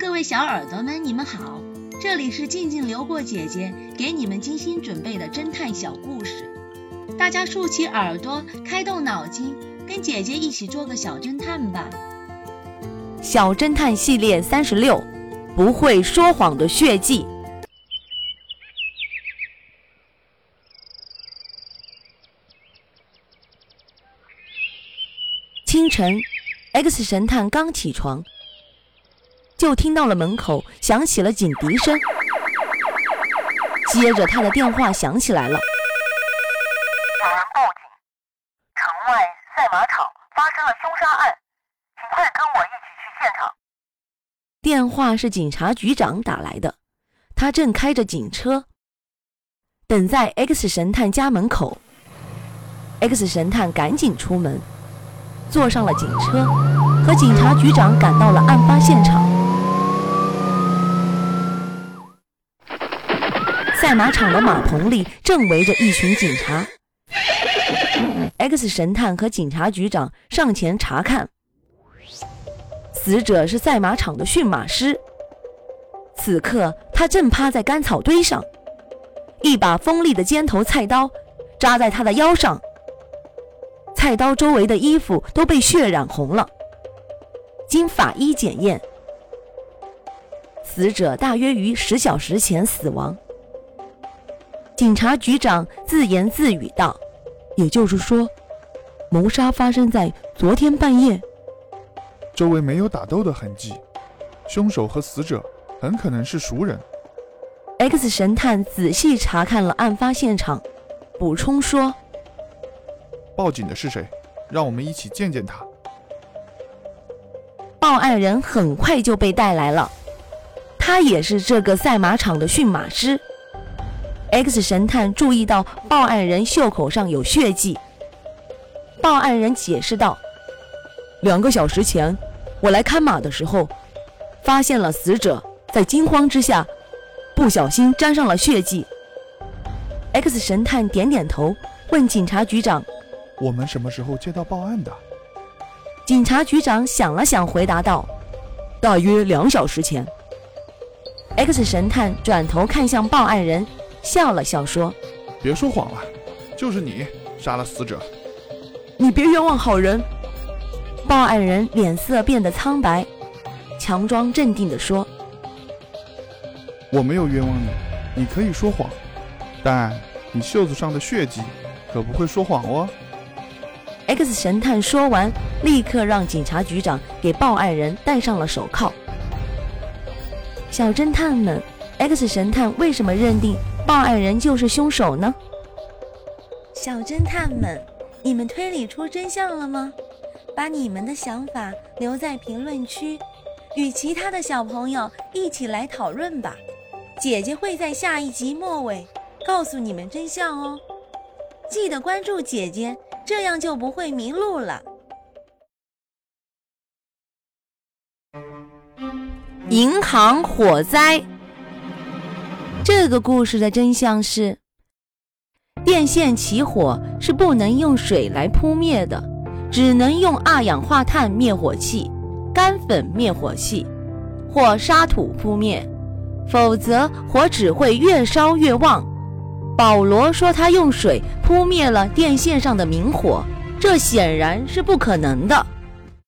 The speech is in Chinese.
各位小耳朵们，你们好，这里是静静流过姐姐给你们精心准备的侦探小故事，大家竖起耳朵，开动脑筋，跟姐姐一起做个小侦探吧。小侦探系列三十六，不会说谎的血迹。清晨，X 神探刚起床。就听到了门口响起了警笛声，接着他的电话响起来了。有人报警，城外赛马场发生了凶杀案，请快跟我一起去现场。电话是警察局长打来的，他正开着警车等在 X 神探家门口。X 神探赶紧出门，坐上了警车，和警察局长赶到了案发现场。马场的马棚里正围着一群警察。X 神探和警察局长上前查看，死者是赛马场的驯马师。此刻他正趴在干草堆上，一把锋利的尖头菜刀扎在他的腰上，菜刀周围的衣服都被血染红了。经法医检验，死者大约于十小时前死亡。警察局长自言自语道：“也就是说，谋杀发生在昨天半夜。周围没有打斗的痕迹，凶手和死者很可能是熟人。” X 神探仔细查看了案发现场，补充说：“报警的是谁？让我们一起见见他。”报案人很快就被带来了，他也是这个赛马场的驯马师。X 神探注意到报案人袖口上有血迹。报案人解释道：“两个小时前，我来看马的时候，发现了死者在惊慌之下，不小心沾上了血迹。”X 神探点点头，问警察局长：“我们什么时候接到报案的？”警察局长想了想，回答道：“大约两小时前。”X 神探转头看向报案人。笑了笑说：“别说谎了，就是你杀了死者。你别冤枉好人。”报案人脸色变得苍白，强装镇定地说：“我没有冤枉你，你可以说谎，但你袖子上的血迹可不会说谎哦。”X 神探说完，立刻让警察局长给报案人戴上了手铐。小侦探们，X 神探为什么认定？报案人就是凶手呢？小侦探们，你们推理出真相了吗？把你们的想法留在评论区，与其他的小朋友一起来讨论吧。姐姐会在下一集末尾告诉你们真相哦。记得关注姐姐，这样就不会迷路了。银行火灾。这个故事的真相是，电线起火是不能用水来扑灭的，只能用二氧化碳灭火器、干粉灭火器或沙土扑灭，否则火只会越烧越旺。保罗说他用水扑灭了电线上的明火，这显然是不可能的。